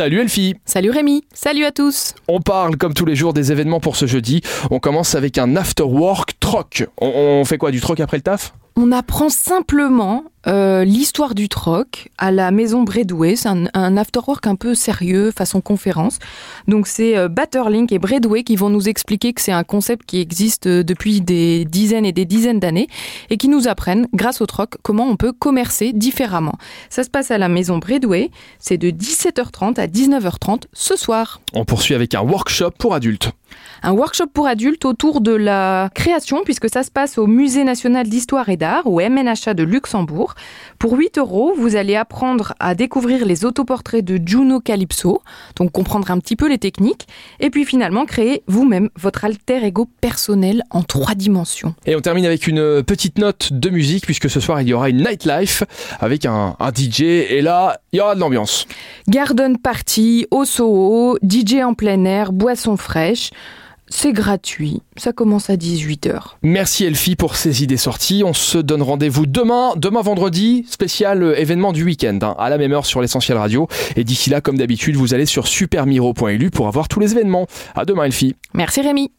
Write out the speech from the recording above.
Salut Elfie Salut Rémi, salut à tous On parle comme tous les jours des événements pour ce jeudi. On commence avec un after work troc. On, on fait quoi du troc après le taf? On apprend simplement euh, l'histoire du troc à la maison Bredoué. C'est un, afterwork un peu sérieux, façon conférence. Donc c'est euh, Batterlink et Bredoué qui vont nous expliquer que c'est un concept qui existe euh, depuis des dizaines et des dizaines d'années et qui nous apprennent, grâce au troc, comment on peut commercer différemment. Ça se passe à la maison Bredoué. C'est de 17h30 à 19h30 ce soir. On poursuit avec un workshop pour adultes. Un workshop pour adultes autour de la création, puisque ça se passe au Musée national d'histoire et d'art, au MNHA de Luxembourg. Pour 8 euros, vous allez apprendre à découvrir les autoportraits de Juno Calypso, donc comprendre un petit peu les techniques, et puis finalement créer vous-même votre alter ego personnel en trois dimensions. Et on termine avec une petite note de musique, puisque ce soir il y aura une nightlife avec un, un DJ, et là il y aura de l'ambiance. Garden party, au Soho, DJ en plein air, boisson fraîche. C'est gratuit, ça commence à 18h. Merci Elfie pour ces idées sorties. On se donne rendez-vous demain, demain vendredi, spécial euh, événement du week-end, hein, à la même heure sur l'essentiel radio. Et d'ici là, comme d'habitude, vous allez sur supermiro.lu pour avoir tous les événements. À demain Elfie. Merci Rémi